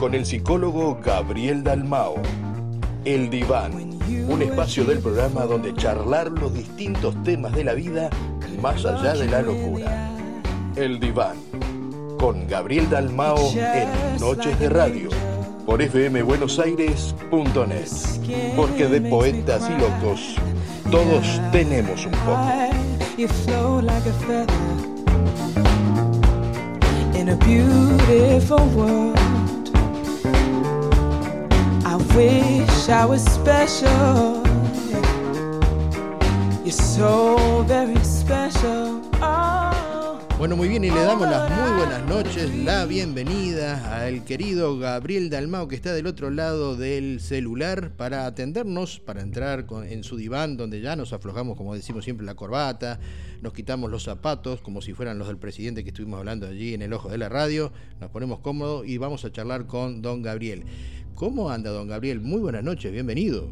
con el psicólogo Gabriel Dalmao. El Diván, un espacio del programa donde charlar los distintos temas de la vida más allá de la locura. El Diván, con Gabriel Dalmao en Noches de Radio, por fmbuenosaires.net. Porque de poetas y locos, todos tenemos un poco. Wish I was special. You're so very special. Oh. Bueno, muy bien, y le damos las muy buenas noches, la bienvenida al querido Gabriel Dalmao, que está del otro lado del celular, para atendernos, para entrar en su diván, donde ya nos aflojamos, como decimos siempre, la corbata, nos quitamos los zapatos como si fueran los del presidente que estuvimos hablando allí en el ojo de la radio, nos ponemos cómodos y vamos a charlar con don Gabriel. ¿Cómo anda don Gabriel? Muy buenas noches, bienvenido.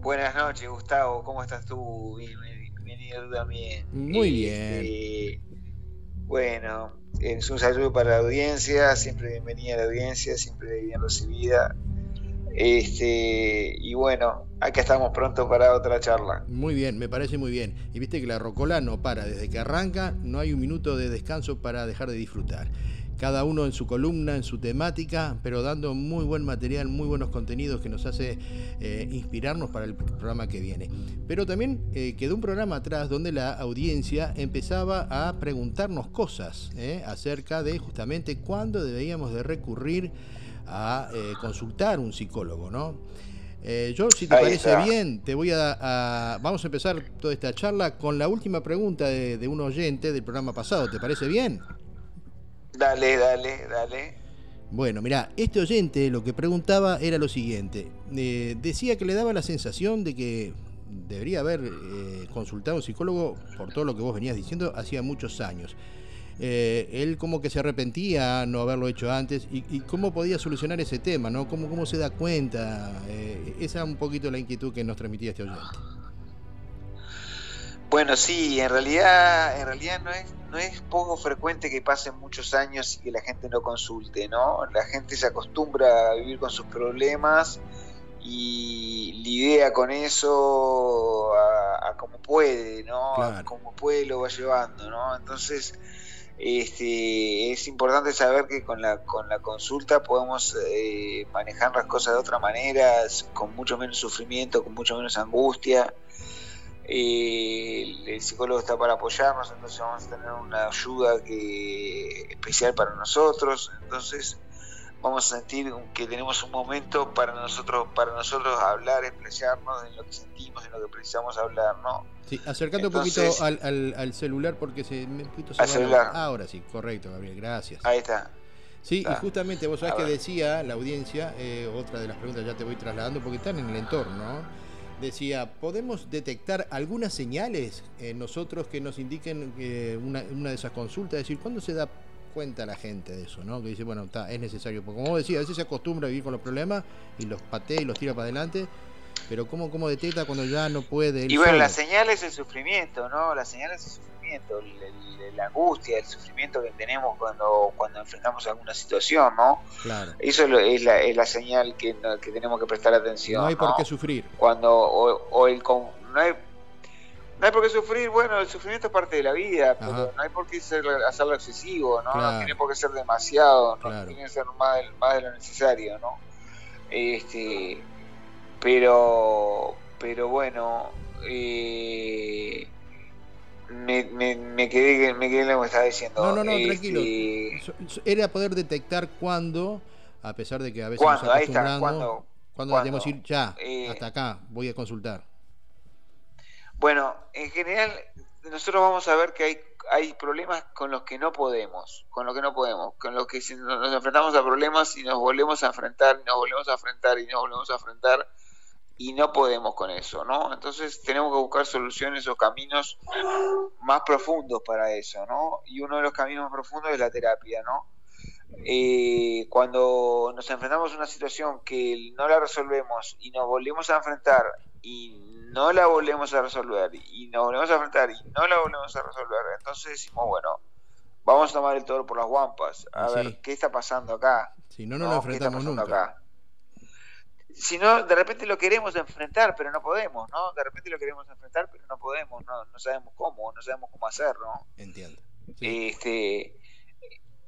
Buenas noches, Gustavo, ¿cómo estás tú? Bienvenido también. Muy bien. Este, bueno, es un saludo para la audiencia, siempre bienvenida a la audiencia, siempre bien recibida. Este, y bueno, acá estamos pronto para otra charla. Muy bien, me parece muy bien. Y viste que la Rocola no para, desde que arranca no hay un minuto de descanso para dejar de disfrutar. Cada uno en su columna, en su temática, pero dando muy buen material, muy buenos contenidos que nos hace eh, inspirarnos para el programa que viene. Pero también eh, quedó un programa atrás donde la audiencia empezaba a preguntarnos cosas eh, acerca de justamente cuándo deberíamos de recurrir a consultar un psicólogo, ¿no? Eh, yo, si te parece bien, te voy a, Vamos a empezar toda esta charla con la última pregunta de, un oyente del programa pasado. ¿Te parece bien? Dale, dale, dale. Bueno, mira, este oyente lo que preguntaba era lo siguiente. Eh, decía que le daba la sensación de que debería haber consultado a un psicólogo por todo lo que vos venías diciendo hacía muchos años. Eh, él como que se arrepentía no haberlo hecho antes y, cómo podía solucionar ese tema, ¿no? ¿Cómo, cómo se da cuenta? Eh, esa es un poquito la inquietud que nos transmitía este oyente. Bueno, sí, en realidad, en realidad no es, no es poco frecuente que pasen muchos años y que la gente no consulte, ¿no? La gente se acostumbra a vivir con sus problemas y lidia con eso a, como puede, ¿no? como puede lo va llevando, ¿no? Entonces, este, es importante saber que con la, con la consulta podemos eh, manejar las cosas de otra manera, con mucho menos sufrimiento, con mucho menos angustia. Eh, el, psicólogo está para apoyarnos, entonces vamos a tener una ayuda que, especial para nosotros. Entonces, vamos a sentir que tenemos un momento para nosotros, para nosotros hablar, expresarnos en lo que sentimos, en lo que precisamos hablar, ¿no? Sí, acercando un poquito al, celular porque se me poquito al celular. ahora sí, correcto, Gabriel, gracias. Ahí está. Sí, y justamente vos sabés que decía la audiencia, eh, otra de las preguntas ya te voy trasladando porque están en el entorno, ¿no? Decía, ¿podemos detectar algunas señales en nosotros que nos indiquen una, de esas consultas? Es decir, ¿cuándo se da cuenta la gente de eso, ¿no? Que dice, bueno, está, es necesario. Porque como decía, a veces se acostumbra a vivir con los problemas y los patea y los tira para adelante, pero ¿cómo, cómo detecta cuando ya no puede? Y bueno, la señal es el sufrimiento, ¿no? La señal es el sufrimiento, la angustia, el sufrimiento que tenemos cuando, cuando enfrentamos alguna situación, ¿no? Claro. Eso es la, es la señal que, que tenemos que prestar atención. No hay por qué sufrir. Cuando, o, el, no hay no hay por qué sufrir, bueno, el sufrimiento es parte de la vida, pero no hay por qué hacerlo excesivo, ¿no? No tiene por qué ser demasiado, no tiene que ser más, de lo necesario, ¿no? Este, pero, pero bueno, eh, me, me, quedé, me quedé en lo que estaba diciendo. No, no, no, tranquilo. Este, Era poder detectar cuándo, a pesar de que a veces ¿cuándo? Nos Ahí está, ¿cuándo? Cuando debemos ir ya, eh, hasta acá, voy a consultar. Bueno, en general nosotros vamos a ver que hay, hay problemas con los que no podemos, con los que no podemos, con los que nos enfrentamos a problemas y nos volvemos a enfrentar, y nos volvemos a enfrentar y nos volvemos a enfrentar y no podemos con eso, ¿no? Entonces tenemos que buscar soluciones o caminos más profundos para eso, ¿no? Y uno de los caminos más profundos es la terapia, ¿no? Eh, cuando nos enfrentamos a una situación que no la resolvemos y nos volvemos a enfrentar y no la volvemos a resolver y nos volvemos a enfrentar y no la volvemos a resolver, entonces decimos, bueno, vamos a tomar el toro por las guampas, a ver qué está pasando acá. Si no, no, lo enfrentamos nunca. Acá? Si no, de repente lo queremos enfrentar, pero no podemos, ¿no? De repente lo queremos enfrentar, pero no podemos, no, no sabemos cómo, no sabemos cómo hacerlo. Entiendo. Este,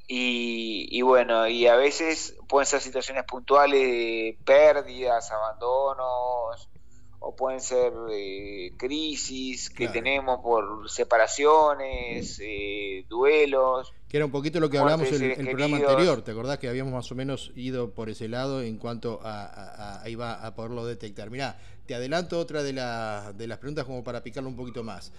y, bueno, y a veces pueden ser situaciones puntuales de pérdidas, abandonos, o pueden ser eh, crisis que tenemos por separaciones, eh, duelos. Que era un poquito lo que hablamos en el, programa anterior, ¿te acordás que habíamos más o menos ido por ese lado en cuanto a, a, iba a poderlo detectar? Mirá, te adelanto otra de, de las preguntas como para picarlo un poquito más.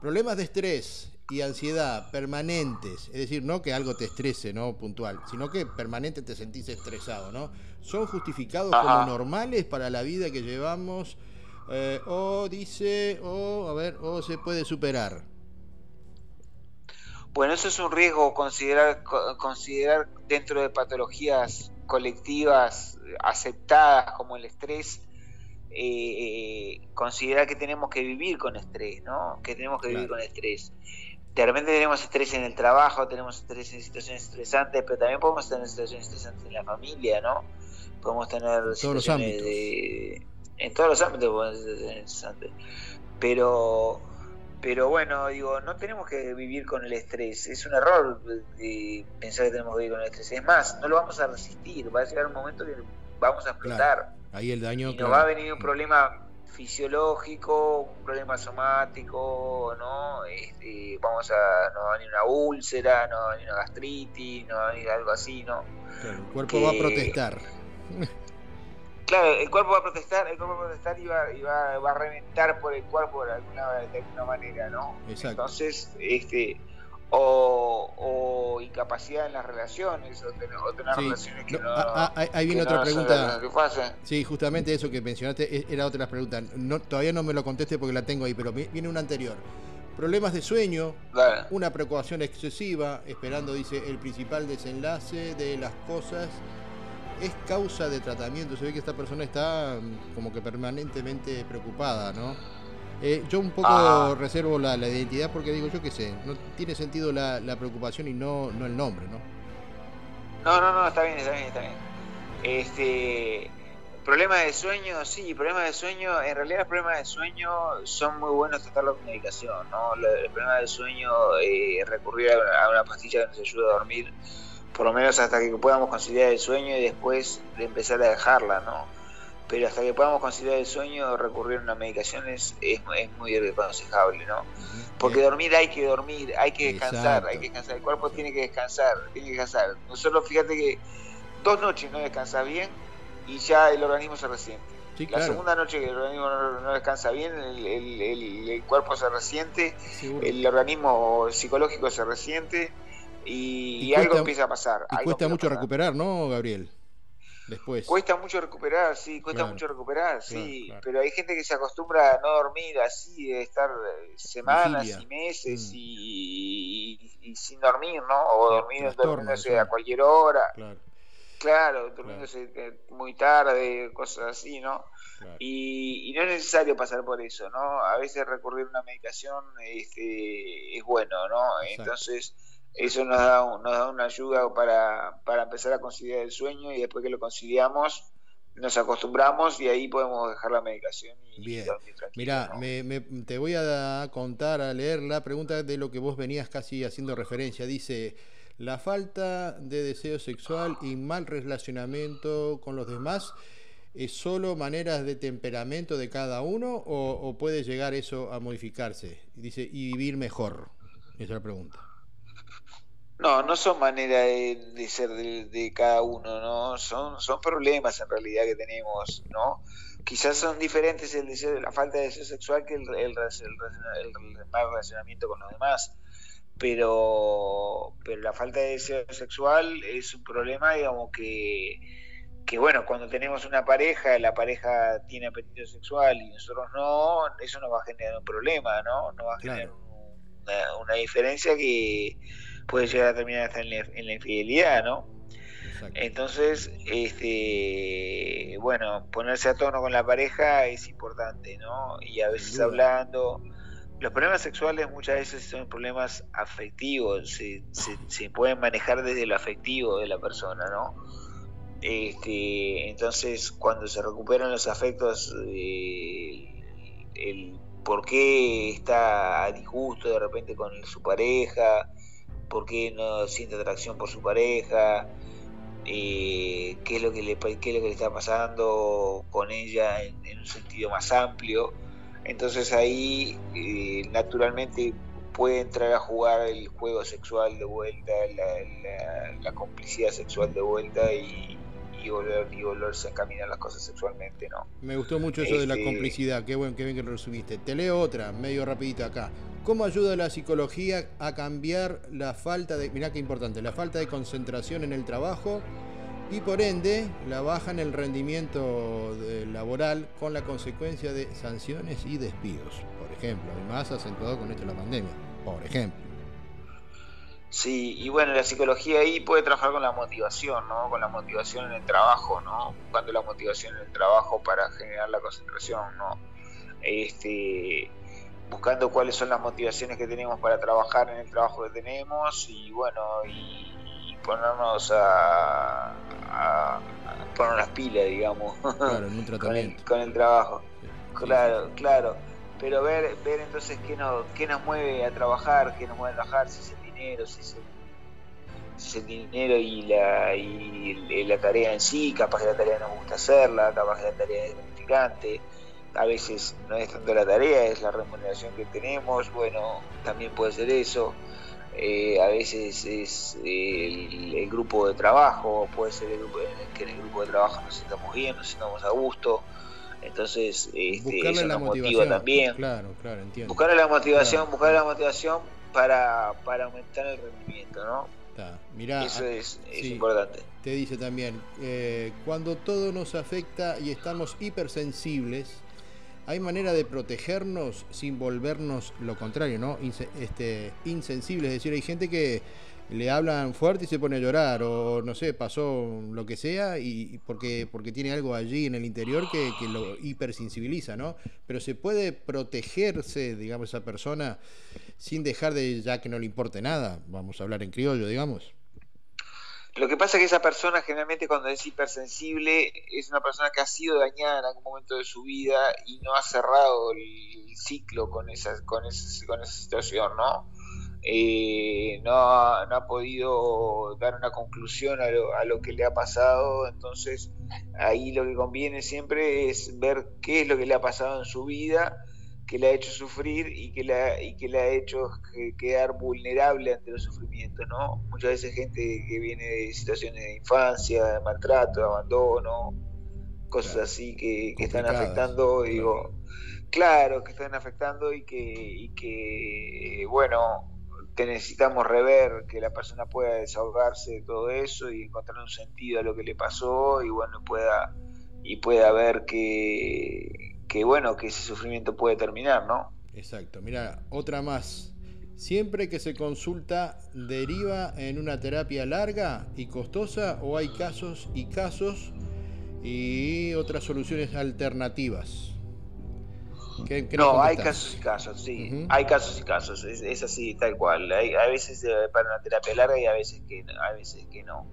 Problemas de estrés y ansiedad permanentes, es decir, no que algo te estrese, no puntual, sino que permanente te sentís estresado, ¿no? ¿Son justificados como normales para la vida que llevamos? Eh, o dice, o a ver, o se puede superar. Bueno, eso es un riesgo considerar, considerar dentro de patologías colectivas aceptadas como el estrés, eh, considerar que tenemos que vivir con estrés, ¿no? Que tenemos que vivir con estrés. De repente tenemos estrés en el trabajo, tenemos estrés en situaciones estresantes, pero también podemos tener situaciones estresantes en la familia, ¿no? Podemos tener situaciones de en todos los ámbitos podemos ser situaciones estresantes. Pero pero bueno, digo, no tenemos que vivir con el estrés. Es un error pensar que tenemos que vivir con el estrés. Es más, no lo vamos a resistir. Va a llegar un momento que vamos a explotar. Ahí el daño. Y nos va a venir un problema fisiológico, un problema somático, ¿no? Este, vamos a, nos va a venir una úlcera, nos va a venir una gastritis, nos va a venir algo así, ¿no? Claro, el cuerpo va a protestar. Claro, el cuerpo va a protestar, el cuerpo va a protestar y va, y va, va a reventar por el cuerpo de alguna, de alguna manera, ¿no? Exacto. Entonces, este, o, incapacidad en las relaciones, o tener, relaciones que no, ah, ah, ahí viene otra pregunta. Sí, justamente eso que mencionaste e, era otra de las preguntas. No, todavía no me lo conteste porque la tengo ahí, pero viene una anterior. Problemas de sueño, una preocupación excesiva, esperando, dice, el principal desenlace de las cosas es causa de tratamiento. Se ve que esta persona está mm, como que permanentemente preocupada, ¿no? Eh, yo un poco ah. reservo la, identidad porque digo, yo qué sé, no tiene sentido la, preocupación y no, no el nombre, ¿no? No, no, no, está bien, está bien, está bien. Este, problemas de sueño, sí, problemas de sueño, en realidad los problemas de sueño son muy buenos tratarlos con medicación, ¿no? El problema de sueño, eh, recurrir a una pastilla que nos ayuda a dormir, por lo menos hasta que podamos conciliar el sueño y después de empezar a dejarla, ¿no? pero hasta que podamos conciliar el sueño, recurrir a una medicación es, es, muy aconsejable, ¿no? Porque dormir hay que dormir, hay que descansar, hay que descansar, el cuerpo tiene que descansar, tiene que descansar. solo fíjate que dos noches no descansas bien y ya el organismo se resiente. la segunda noche que el organismo no, descansa bien, el, cuerpo se resiente, el organismo psicológico se resiente y, algo empieza a pasar. Y cuesta mucho recuperar, ¿no, Gabriel? después. Cuesta mucho recuperar, sí, cuesta mucho recuperar, sí, pero hay gente que se acostumbra a no dormir así, de estar eh, semanas y meses mm. y, sin dormir, ¿no? O dormir, durmiéndose a cualquier hora. Claro. Claro, durmiéndose eh, muy tarde, cosas así, ¿no? Y, no es necesario pasar por eso, ¿no? A veces recurrir a una medicación este, es bueno, ¿no? Entonces, eso nos da, nos da una ayuda para, para empezar a conciliar el sueño y después que lo conciliamos nos acostumbramos y ahí podemos dejar la medicación y Bien. Mira, te voy a contar, a leer la pregunta de lo que vos venías casi haciendo referencia. Dice, la falta de deseo sexual y mal relacionamiento con los demás, ¿es solo maneras de temperamento de cada uno o, o puede llegar eso a modificarse? Dice, y vivir mejor. Esa es la pregunta. No, no son maneras de, ser de, cada uno, ¿no? Son, son problemas en realidad que tenemos, ¿no? Quizás son diferentes el deseo, la falta de deseo sexual que el, el, mal relacionamiento con los demás, pero, pero la falta de deseo sexual es un problema, digamos, que, que bueno, cuando tenemos una pareja, la pareja tiene apetito sexual y nosotros no, eso nos va a generar un problema, ¿no? Nos va a generar una diferencia que puede llegar a terminar hasta en la, infidelidad, ¿no? Entonces, este, bueno, ponerse a tono con la pareja es importante, ¿no? Y a veces hablando, los problemas sexuales muchas veces son problemas afectivos, se, se, pueden manejar desde lo afectivo de la persona, ¿no? Este, entonces, cuando se recuperan los afectos, eh, el por qué está a disgusto de repente con su pareja, por qué no siente atracción por su pareja, eh, qué, es lo que le, qué es lo que le está pasando con ella en, un sentido más amplio. Entonces ahí eh, naturalmente puede entrar a jugar el juego sexual de vuelta, la, complicidad sexual de vuelta y, y, volver, y volverse a caminar las cosas sexualmente, ¿no? Me gustó mucho eso de la este, complicidad, qué, bueno, qué bien que lo resumiste. Te leo otra, medio rapidito acá. ¿Cómo ayuda la psicología a cambiar la falta de, mirá qué importante, la falta de concentración en el trabajo y por ende la baja en el rendimiento laboral con la consecuencia de sanciones y despidos, por ejemplo, y más acentuado con esto de la pandemia, por ejemplo. Sí, y bueno, la psicología ahí puede trabajar con la motivación, ¿no? Con la motivación en el trabajo, ¿no? Buscando la motivación en el trabajo para generar la concentración, ¿no? Este, buscando cuáles son las motivaciones que tenemos para trabajar en el trabajo que tenemos y bueno, y, ponernos a, poner las pilas, digamos, claro, en un tratamiento. con, el, trabajo. claro, claro. Pero ver, ver entonces qué nos, qué nos mueve a trabajar, qué nos mueve a trabajar, si es el dinero, si es el, si es el dinero y la, y la tarea en sí, capaz que la tarea nos gusta hacerla, capaz que la tarea es gratificante a veces no es tanto la tarea, es la remuneración que tenemos, bueno, también puede ser eso, eh, a veces es el, grupo de trabajo, puede ser el grupo, que en el grupo de trabajo nos estamos bien, nos estamos a gusto, entonces este, eso nos motiva también. Claro, claro, entiendo. Buscar la motivación, buscar la motivación para, para aumentar el rendimiento, ¿no? eso es, importante. Te dice también, eh, cuando todo nos afecta y estamos hipersensibles, hay manera de protegernos sin volvernos lo contrario, ¿no? este, insensibles. Es decir, hay gente que le hablan fuerte y se pone a llorar, o no sé, pasó lo que sea, y porque, porque tiene algo allí en el interior que, que lo hipersensibiliza, ¿no? Pero se puede protegerse, digamos, esa persona sin dejar de ya que no le importe nada, vamos a hablar en criollo, digamos. Lo que pasa es que esa persona generalmente cuando es hipersensible es una persona que ha sido dañada en algún momento de su vida y no ha cerrado el ciclo con esa, con esa, con esa situación, ¿no? Eh, no, ha, no, ha, podido dar una conclusión a lo, a lo, que le ha pasado, entonces ahí lo que conviene siempre es ver qué es lo que le ha pasado en su vida que le ha hecho sufrir y que le ha, y que le ha hecho quedar vulnerable ante los sufrimientos, ¿no? Muchas veces gente que viene de situaciones de infancia, de maltrato, de abandono, cosas así que, están afectando, digo, claro, que están afectando y que, y que, bueno, que necesitamos rever, que la persona pueda desahogarse de todo eso y encontrar un sentido a lo que le pasó y bueno, pueda, y pueda ver que que bueno, que ese sufrimiento puede terminar, ¿no? Exacto. Mira, otra más. Siempre que se consulta deriva en una terapia larga y costosa o hay casos y casos y otras soluciones alternativas. No, hay casos y casos, sí. Hay casos y casos, es, así, tal cual. Hay, a veces para una terapia larga y a veces que, a veces que no.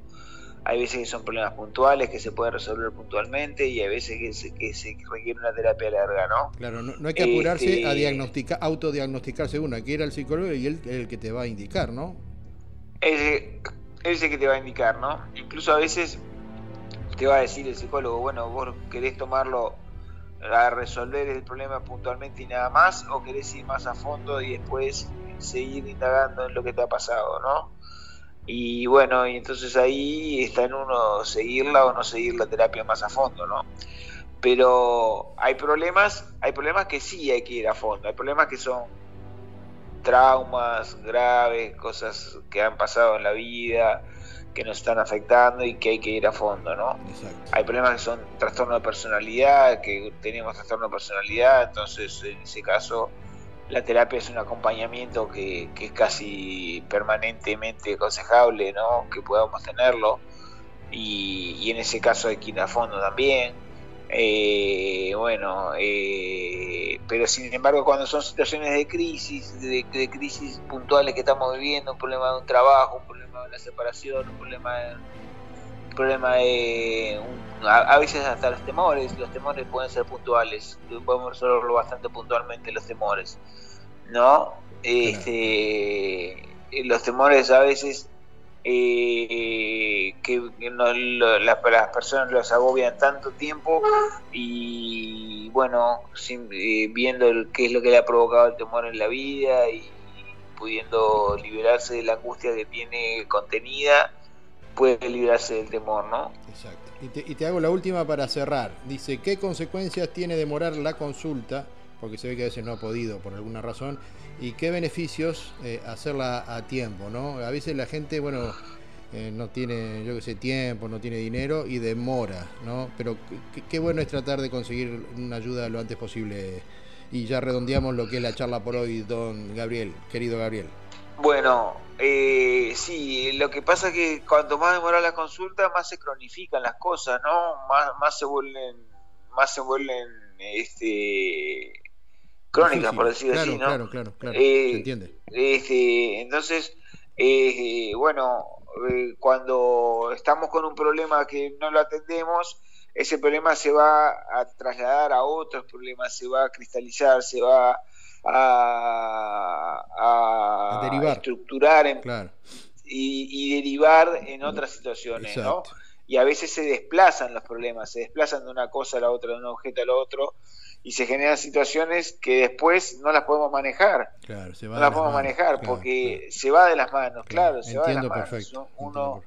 Hay veces que son problemas puntuales que se pueden resolver puntualmente y hay veces que se, que se requiere una terapia larga, ¿no? Claro, no, hay que apurarse a este, diagnosticar, autodiagnosticarse uno, hay que ir al psicólogo y él es el que te va a indicar, ¿no? Él es el que te va a indicar, ¿no? Incluso a veces te va a decir el psicólogo, bueno, vos querés tomarlo a resolver el problema puntualmente y nada más, o querés ir más a fondo y después seguir indagando en lo que te ha pasado, ¿no? Y bueno, y entonces ahí está en uno seguirla o no seguir la terapia más a fondo, ¿no? Pero hay problemas, hay problemas que sí hay que ir a fondo, hay problemas que son traumas graves, cosas que han pasado en la vida, que nos están afectando y que hay que ir a fondo, ¿no? Hay problemas que son trastorno de personalidad, que tenemos trastorno de personalidad, entonces en ese caso la terapia es un acompañamiento que, es casi permanentemente aconsejable, ¿no? Que podamos tenerlo. Y, en ese caso hay que ir a fondo también. Eh, bueno, eh, pero sin embargo cuando son situaciones de crisis, de, crisis puntuales que estamos viviendo, un problema de un trabajo, un problema de una separación, un problema de, un problema de a, veces hasta los temores, los temores pueden ser puntuales, podemos resolverlo bastante puntualmente los temores, ¿no? Este, los temores a veces eh, que no, las personas los agobian tanto tiempo y bueno, eh, viendo qué es lo que le ha provocado el temor en la vida y pudiendo liberarse de la angustia que tiene contenida, puede librarse del temor, ¿no? Exacto. Y te, y te hago la última para cerrar. Dice, ¿qué consecuencias tiene demorar la consulta? Porque se ve que a veces no ha podido por alguna razón y qué beneficios eh, hacerla a tiempo, ¿no? A veces la gente, bueno, eh, no tiene, yo qué sé, tiempo, no tiene dinero y demora, ¿no? Pero qué bueno es tratar de conseguir una ayuda lo antes posible. Y ya redondeamos lo que es la charla por hoy, don Gabriel, querido Gabriel. Bueno, eh, sí, lo que pasa es que cuanto más demora la consulta, más se cronifican las cosas, ¿no? Más, más se vuelven, más se vuelven, este, crónicas, por decirlo así, ¿no? Claro, claro, claro, eh, se entiende. Este, entonces, eh, bueno, eh, cuando estamos con un problema que no lo atendemos, ese problema se va a trasladar a otros problemas, se va a cristalizar, se va a, a, estructurar y, derivar en otras situaciones, ¿no? Y a veces se desplazan los problemas, se desplazan de una cosa a la otra, de un objeto a lo otro, y se generan situaciones que después no las podemos manejar. Claro, se va no las podemos manejar porque se va de las manos, claro, se va de las manos. Uno,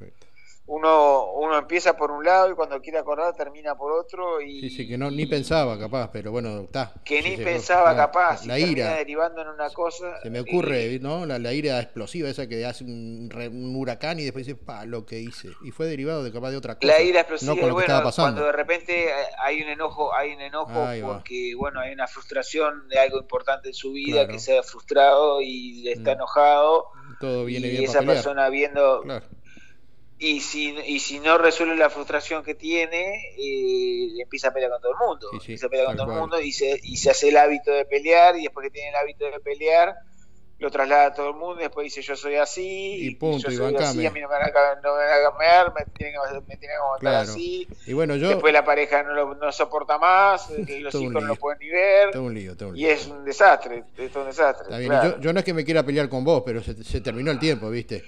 uno, uno empieza por un lado y cuando quiere acordar termina por otro y sí, sí, que no ni pensaba capaz pero bueno está que ni pensaba capaz la, ira. derivando en una cosa se me ocurre no la, ira explosiva esa que hace un, huracán y después dice pa lo que hice y fue derivado de capaz de otra cosa la ira explosiva no bueno, cuando de repente hay un enojo hay un enojo porque bueno hay una frustración de algo importante en su vida que se ha frustrado y está mm. enojado todo viene y esa persona viendo claro y si, y si no resuelve la frustración que tiene, eh, empieza a pelear con todo el mundo. empieza a pelear con todo el mundo y se, y se hace el hábito de pelear y después que tiene el hábito de pelear, lo traslada a todo el mundo y después dice yo soy así y, punto, y yo soy así, a mí no me van a, no me van a cambiar, me tienen que, me tienen que así. Y bueno, yo... Después la pareja no, lo, no soporta más, los hijos no lo pueden ni ver. Todo un lío, todo un lío. Y es un desastre, es un desastre. Yo, yo, no es que me quiera pelear con vos, pero se, se terminó el tiempo, ¿viste?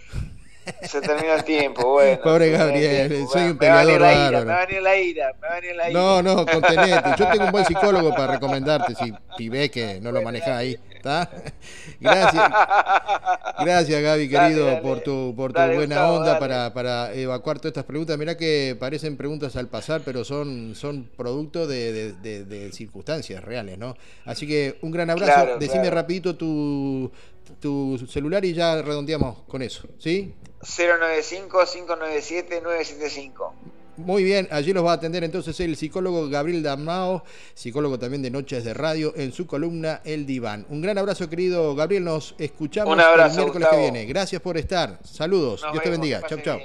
Se terminó el tiempo, bueno. Pobre Gabriel, soy un peleador raro. Me va a venir la ira, me va a venir la ira. No, no, contenete. Yo tengo un buen psicólogo para recomendarte si, ves que no lo manejas ahí. ¿Está? Gracias. Gracias, Gaby, querido, por tu, por tu buena onda para, para evacuar todas estas preguntas. Mirá que parecen preguntas al pasar, pero son, son producto de, de, de, circunstancias reales, ¿no? Así que un gran abrazo. Decime rapidito tu, tu celular y ya redondeamos con eso, ¿sí? 095-597-975. Muy bien, allí los va a atender entonces el psicólogo Gabriel Damao, psicólogo también de Noches de Radio, en su columna El Diván. Un gran abrazo, querido Gabriel. Nos escuchamos el miércoles que viene. Gracias por estar. Saludos. Dios te bendiga. Chau, chau.